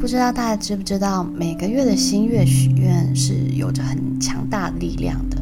不知道大家知不知道，每个月的新月许愿是有着很强大力量的。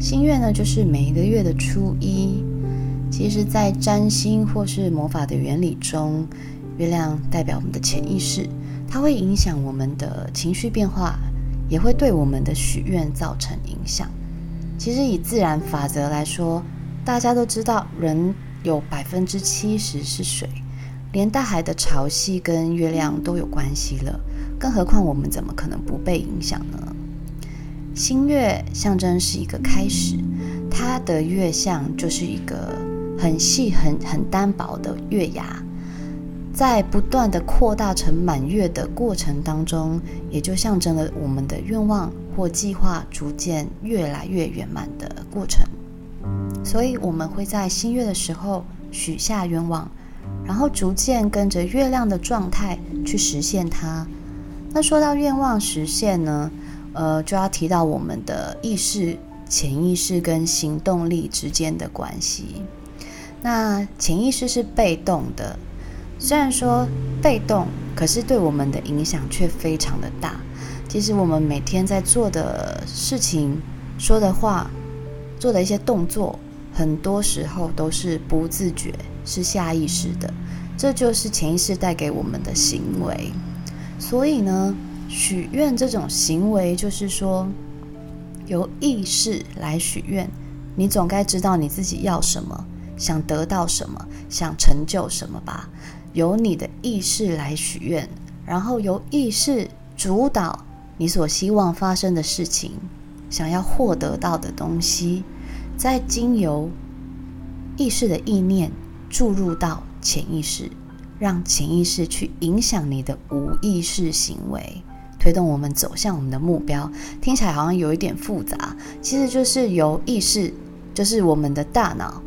新月呢，就是每一个月的初一。其实，在占星或是魔法的原理中，月亮代表我们的潜意识，它会影响我们的情绪变化，也会对我们的许愿造成影响。其实，以自然法则来说，大家都知道，人有百分之七十是水。连大海的潮汐跟月亮都有关系了，更何况我们怎么可能不被影响呢？新月象征是一个开始，它的月相就是一个很细、很很单薄的月牙，在不断的扩大成满月的过程当中，也就象征了我们的愿望或计划逐渐越来越圆满的过程。所以，我们会在新月的时候许下愿望。然后逐渐跟着月亮的状态去实现它。那说到愿望实现呢，呃，就要提到我们的意识、潜意识跟行动力之间的关系。那潜意识是被动的，虽然说被动，可是对我们的影响却非常的大。其实我们每天在做的事情、说的话、做的一些动作，很多时候都是不自觉。是下意识的，这就是潜意识带给我们的行为。所以呢，许愿这种行为，就是说由意识来许愿，你总该知道你自己要什么，想得到什么，想成就什么吧。由你的意识来许愿，然后由意识主导你所希望发生的事情，想要获得到的东西，再经由意识的意念。注入到潜意识，让潜意识去影响你的无意识行为，推动我们走向我们的目标。听起来好像有一点复杂，其实就是由意识，就是我们的大脑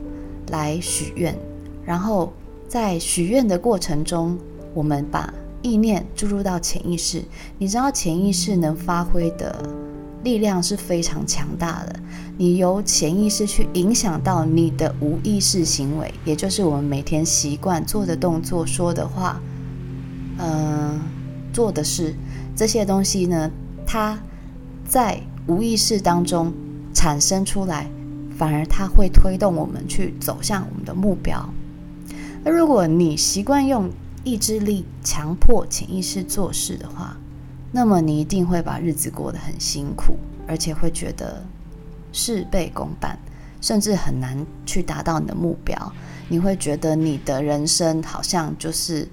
来许愿，然后在许愿的过程中，我们把意念注入到潜意识。你知道潜意识能发挥的力量是非常强大的，你由潜意识去影响到你的无意识行为，也就是我们每天习惯做的动作、说的话，嗯、做的事，这些东西呢，它在无意识当中产生出来，反而它会推动我们去走向我们的目标。那如果你习惯用意志力强迫潜意识做事的话，那么你一定会把日子过得很辛苦，而且会觉得事倍功半，甚至很难去达到你的目标。你会觉得你的人生好像就是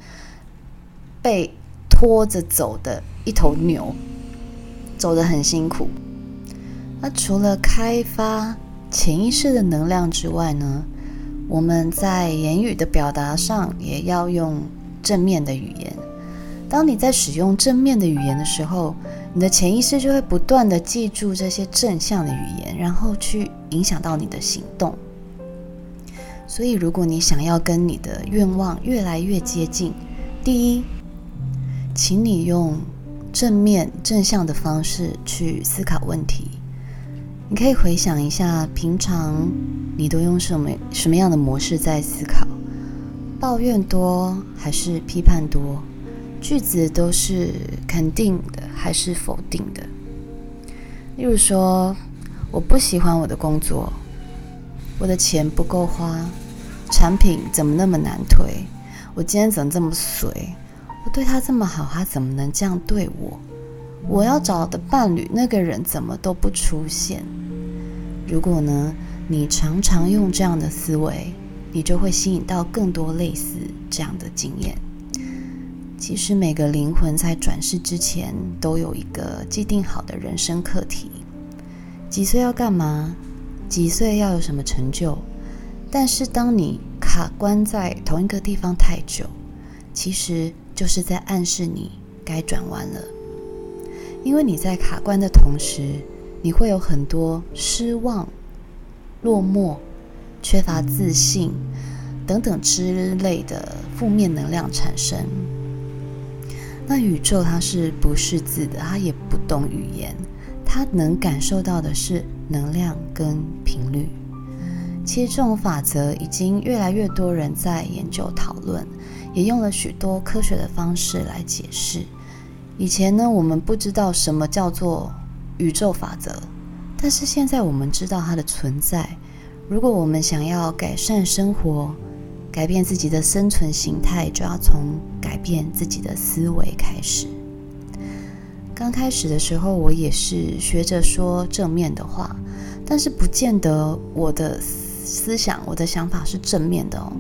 被拖着走的一头牛，走得很辛苦。那除了开发潜意识的能量之外呢，我们在言语的表达上也要用正面的语言。当你在使用正面的语言的时候，你的潜意识就会不断的记住这些正向的语言，然后去影响到你的行动。所以，如果你想要跟你的愿望越来越接近，第一，请你用正面正向的方式去思考问题。你可以回想一下，平常你都用什么什么样的模式在思考？抱怨多还是批判多？句子都是肯定的还是否定的？例如说，我不喜欢我的工作，我的钱不够花，产品怎么那么难推？我今天怎么这么衰？我对他这么好，他怎么能这样对我？我要找的伴侣，那个人怎么都不出现？如果呢，你常常用这样的思维，你就会吸引到更多类似这样的经验。其实每个灵魂在转世之前都有一个既定好的人生课题：几岁要干嘛？几岁要有什么成就？但是当你卡关在同一个地方太久，其实就是在暗示你该转弯了。因为你在卡关的同时，你会有很多失望、落寞、缺乏自信等等之类的负面能量产生。那宇宙它是不识字的，它也不懂语言，它能感受到的是能量跟频率。其实这种法则已经越来越多人在研究讨论，也用了许多科学的方式来解释。以前呢，我们不知道什么叫做宇宙法则，但是现在我们知道它的存在。如果我们想要改善生活，改变自己的生存形态，就要从改变自己的思维开始。刚开始的时候，我也是学着说正面的话，但是不见得我的思想、我的想法是正面的哦。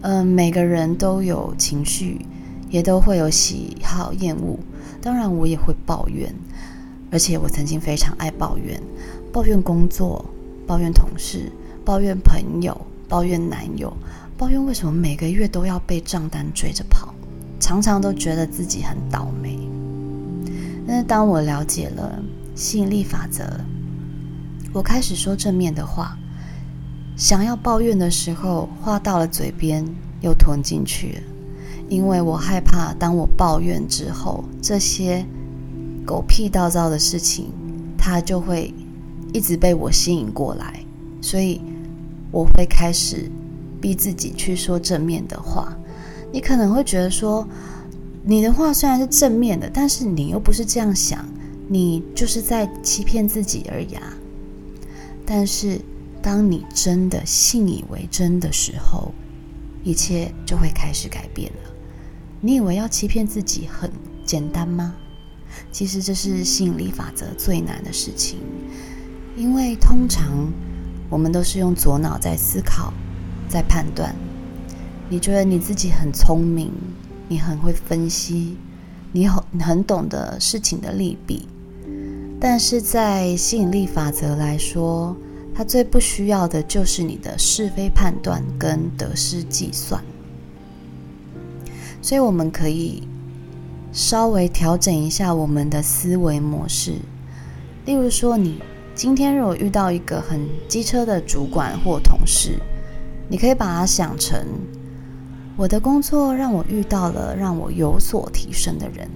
嗯、每个人都有情绪。也都会有喜好厌恶，当然我也会抱怨，而且我曾经非常爱抱怨，抱怨工作，抱怨同事，抱怨朋友，抱怨男友，抱怨为什么每个月都要被账单追着跑，常常都觉得自己很倒霉。但是当我了解了吸引力法则，我开始说正面的话，想要抱怨的时候，话到了嘴边又吞进去了。因为我害怕，当我抱怨之后，这些狗屁倒灶的事情，它就会一直被我吸引过来，所以我会开始逼自己去说正面的话。你可能会觉得说，你的话虽然是正面的，但是你又不是这样想，你就是在欺骗自己而已啊。但是当你真的信以为真的时候，一切就会开始改变了。你以为要欺骗自己很简单吗？其实这是吸引力法则最难的事情，因为通常我们都是用左脑在思考、在判断。你觉得你自己很聪明，你很会分析，你很很懂得事情的利弊，但是在吸引力法则来说，它最不需要的就是你的是非判断跟得失计算。所以我们可以稍微调整一下我们的思维模式。例如说，你今天如果遇到一个很机车的主管或同事，你可以把它想成：我的工作让我遇到了让我有所提升的人。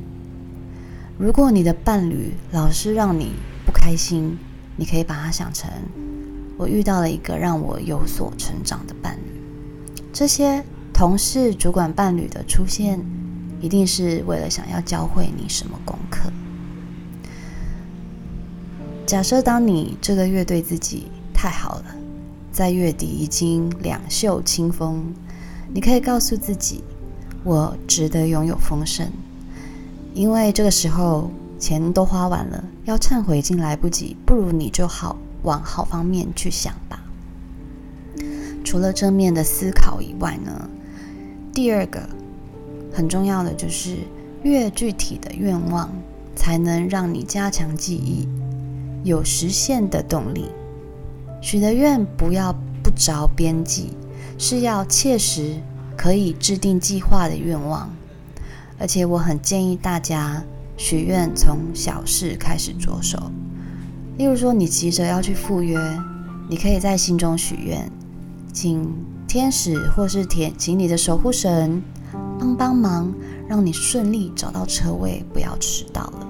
如果你的伴侣老是让你不开心，你可以把它想成：我遇到了一个让我有所成长的伴侣。这些。同事、主管、伴侣的出现，一定是为了想要教会你什么功课。假设当你这个月对自己太好了，在月底已经两袖清风，你可以告诉自己：“我值得拥有丰盛。”因为这个时候钱都花完了，要忏悔已经来不及，不如你就好往好方面去想吧。除了正面的思考以外呢？第二个很重要的就是，越具体的愿望，才能让你加强记忆，有实现的动力。许的愿不要不着边际，是要切实可以制定计划的愿望。而且我很建议大家许愿从小事开始着手。例如说，你急着要去赴约，你可以在心中许愿，请。天使或是天，请你的守护神帮帮忙，让你顺利找到车位，不要迟到了。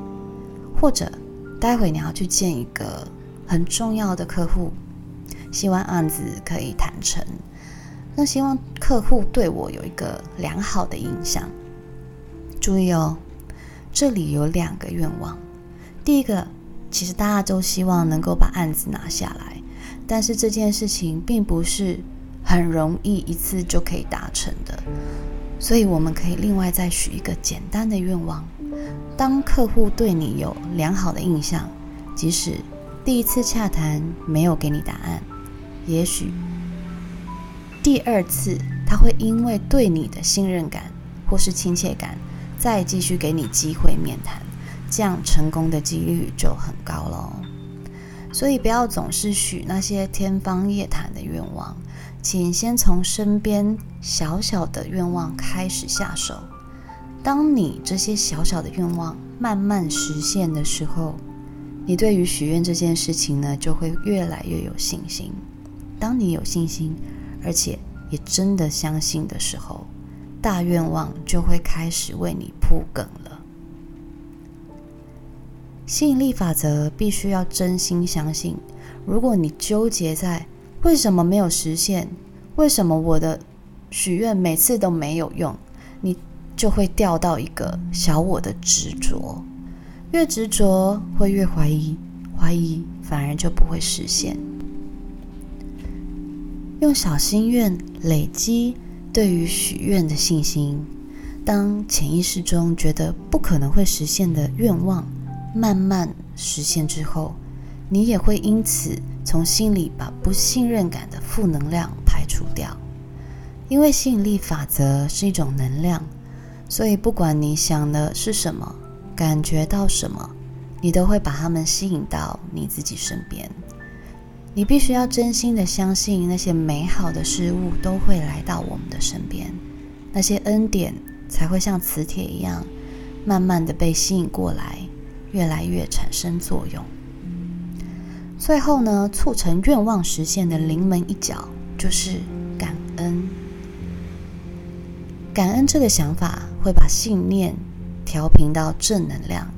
或者，待会你要去见一个很重要的客户，希望案子可以谈成。那希望客户对我有一个良好的印象。注意哦，这里有两个愿望。第一个，其实大家都希望能够把案子拿下来，但是这件事情并不是。很容易一次就可以达成的，所以我们可以另外再许一个简单的愿望。当客户对你有良好的印象，即使第一次洽谈没有给你答案，也许第二次他会因为对你的信任感或是亲切感，再继续给你机会面谈，这样成功的几率就很高喽。所以不要总是许那些天方夜谭的愿望。请先从身边小小的愿望开始下手。当你这些小小的愿望慢慢实现的时候，你对于许愿这件事情呢，就会越来越有信心。当你有信心，而且也真的相信的时候，大愿望就会开始为你铺梗了。吸引力法则必须要真心相信。如果你纠结在，为什么没有实现？为什么我的许愿每次都没有用？就会掉到一个小我的执着，越执着会越怀疑，怀疑反而就不会实现。用小心愿累积对于许愿的信心，当潜意识中觉得不可能会实现的愿望慢慢实现之后，你也会因此从心里把不信任感的负能量排除掉。因为吸引力法则是一种能量，所以不管你想的是什么，感觉到什么，你都会把它们吸引到你自己身边。你必须要真心的相信，那些美好的事物都会来到我们的身边，那些恩典才会像磁铁一样，慢慢的被吸引过来，越来越产生作用。最后呢，促成愿望实现的临门一脚就是感恩。感恩这个想法会把信念调频到正能量，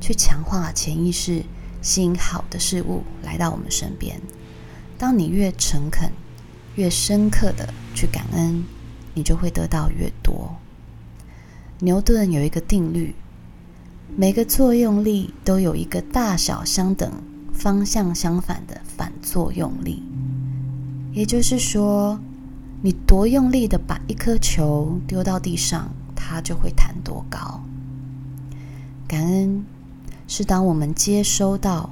去强化潜意识，吸引好的事物来到我们身边。当你越诚恳、越深刻的去感恩，你就会得到越多。牛顿有一个定律：每个作用力都有一个大小相等、方向相反的反作用力。也就是说，你多用力的把一颗球丢到地上，它就会弹多高。感恩是当我们接收到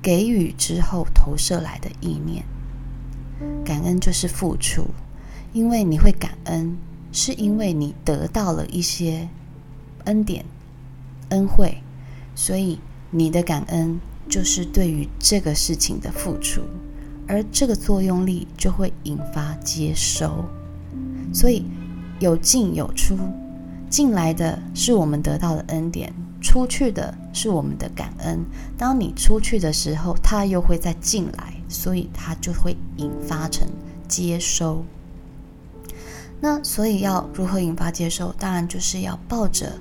给予之后投射来的意念。感恩就是付出，因为你会感恩，是因为你得到了一些恩典、恩惠，所以你的感恩就是对于这个事情的付出。而这个作用力就会引发接收，所以有进有出，进来的是我们得到的恩典，出去的是我们的感恩。当你出去的时候，它又会再进来，所以它就会引发成接收。那所以要如何引发接收？当然就是要抱着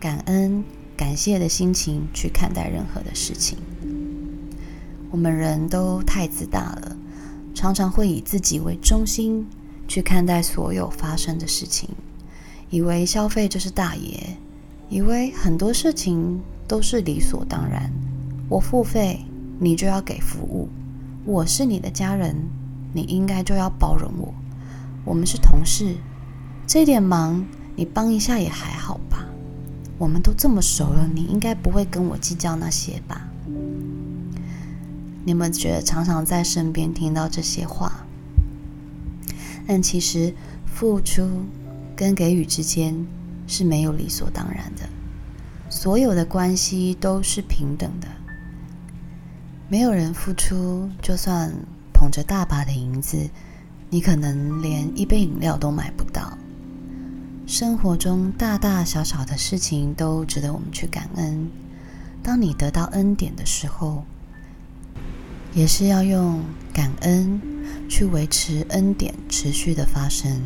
感恩、感谢的心情去看待任何的事情。我们人都太自大了，常常会以自己为中心去看待所有发生的事情，以为消费就是大爷，以为很多事情都是理所当然。我付费，你就要给服务；我是你的家人，你应该就要包容我。我们是同事，这点忙你帮一下也还好吧？我们都这么熟了，你应该不会跟我计较那些吧？你们觉得常常在身边听到这些话，但其实付出跟给予之间是没有理所当然的。所有的关系都是平等的，没有人付出，就算捧着大把的银子，你可能连一杯饮料都买不到。生活中大大小小的事情都值得我们去感恩。当你得到恩典的时候，也是要用感恩去维持恩典持续的发生，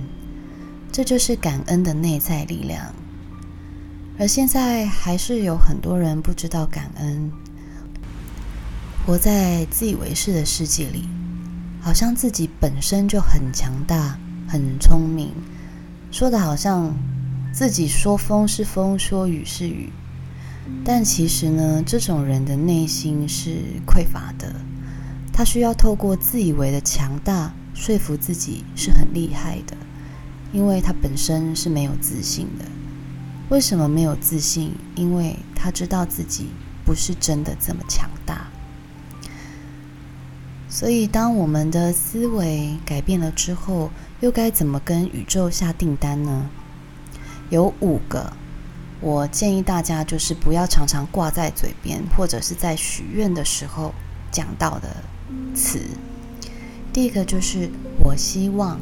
这就是感恩的内在力量。而现在还是有很多人不知道感恩，活在自以为是的世界里，好像自己本身就很强大、很聪明，说的好像自己说风是风，说雨是雨。但其实呢，这种人的内心是匮乏的。他需要透过自以为的强大说服自己是很厉害的，因为他本身是没有自信的。为什么没有自信？因为他知道自己不是真的这么强大。所以，当我们的思维改变了之后，又该怎么跟宇宙下订单呢？有五个，我建议大家就是不要常常挂在嘴边，或者是在许愿的时候讲到的。词，第一个就是我希望，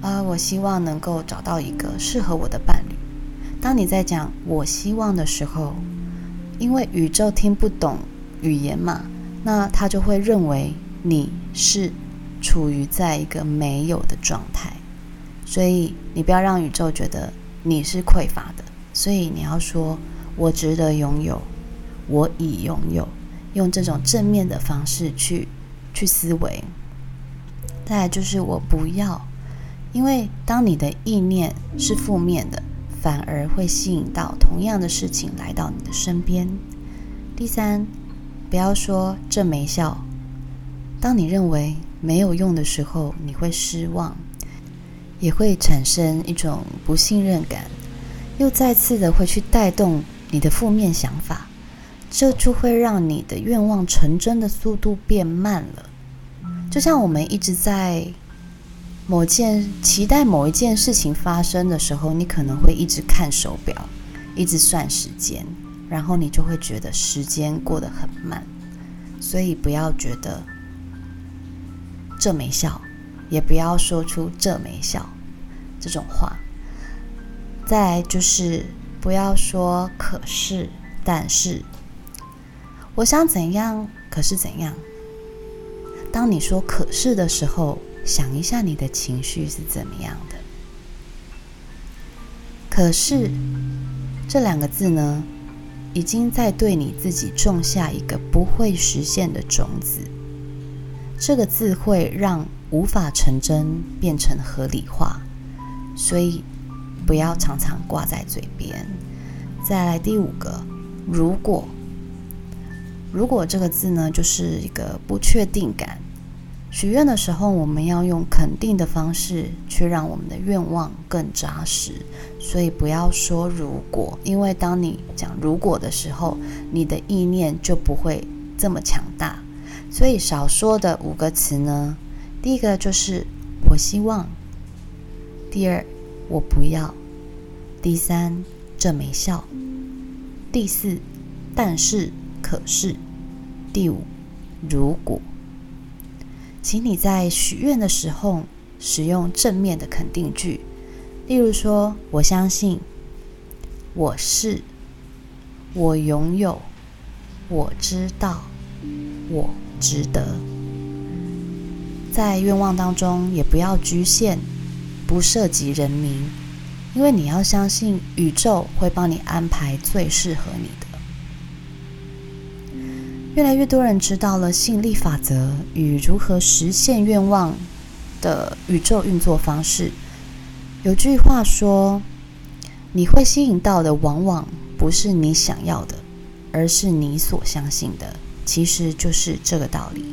啊、我希望能够找到一个适合我的伴侣。当你在讲我希望的时候，因为宇宙听不懂语言嘛，那他就会认为你是处于在一个没有的状态，所以你不要让宇宙觉得你是匮乏的，所以你要说我值得拥有，我已拥有，用这种正面的方式去。去思维，再来就是我不要，因为当你的意念是负面的、反而会吸引到同样的事情来到你的身边。第三，不要说这没效。当你认为没有用的时候，你会失望，也会产生一种不信任感，又再次的会去带动你的负面想法，这就会让你的愿望成真的速度变慢了。就像我们一直在某件期待某一件事情发生的时候，你可能会一直看手表，一直算时间，然后你就会觉得时间过得很慢。所以不要觉得。这没效，也不要说出这没效这种话。再来就是不要说可是，但是，我想怎样，可是怎样。当你说可是的时候，想一下你的情绪是怎么样的。可是这两个字呢，已经在对你自己种下一个不会实现的种子。这个字会让无法成真变成合理化，所以不要常常挂在嘴边。再来第五个，如果，如果这个字呢，就是一个不确定感。许愿的时候，我们要用肯定的方式去让我们的愿望更扎实，所以不要说如果，因为当你讲如果的时候，你的意念就不会这么强大。所以少说的五个词呢，第一个就是我希望，第二我不要，第三这没效，第四但是可是，第五如果。请你在许愿的时候使用正面的肯定句，例如说我相信，我是，我拥有，我知道，我。值得。在愿望当中，也不要局限，不涉及人名，因为你要相信宇宙会帮你安排最适合你的。越来越多人知道了吸引力法则与如何实现愿望的宇宙运作方式。有句话说：“你会吸引到的，往往不是你想要的，而是你所相信的。”其实就是这个道理，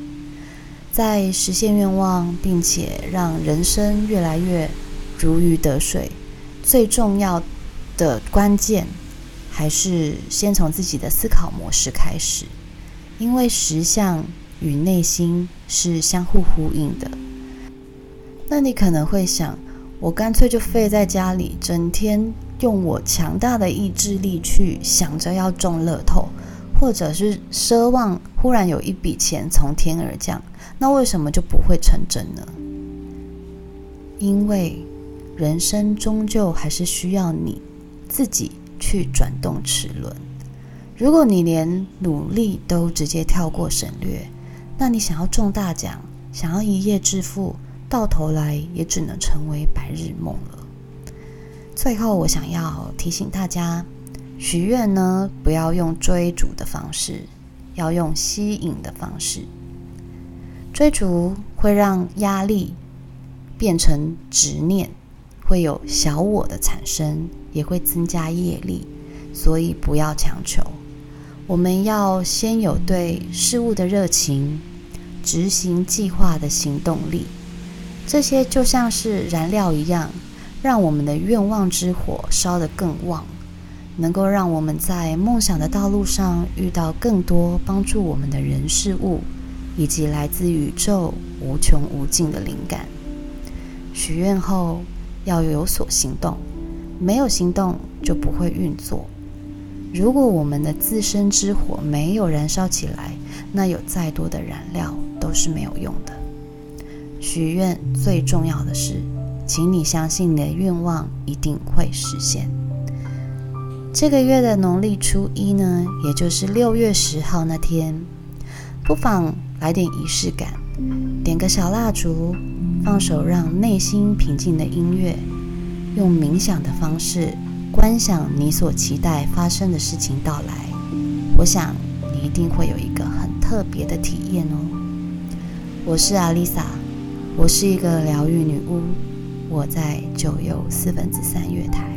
在实现愿望，并且让人生越来越如鱼得水，最重要的关键还是先从自己的思考模式开始，因为实相与内心是相互呼应的。那你可能会想，我干脆就废在家里，整天用我强大的意志力去想着要中乐透。或者是奢望忽然有一笔钱从天而降，那为什么就不会成真呢？因为人生终究还是需要你自己去转动齿轮。如果你连努力都直接跳过省略，那你想要中大奖，想要一夜致富，到头来也只能成为白日梦了。最后，我想要提醒大家。许愿呢，不要用追逐的方式，要用吸引的方式。追逐会让压力变成执念，会有小我的产生，也会增加业力，所以不要强求。我们要先有对事物的热情，执行计划的行动力，这些就像是燃料一样，让我们的愿望之火烧得更旺。能够让我们在梦想的道路上遇到更多帮助我们的人事物，以及来自宇宙无穷无尽的灵感。许愿后要有所行动，没有行动就不会运作。如果我们的自身之火没有燃烧起来，那有再多的燃料都是没有用的。许愿最重要的是，请你相信你的愿望一定会实现。这个月的农历初一呢，也就是六月十号那天，不妨来点仪式感，点个小蜡烛，放首让内心平静的音乐，用冥想的方式观想你所期待发生的事情到来。我想你一定会有一个很特别的体验哦。我是阿丽萨，我是一个疗愈女巫，我在九又四分之三月台。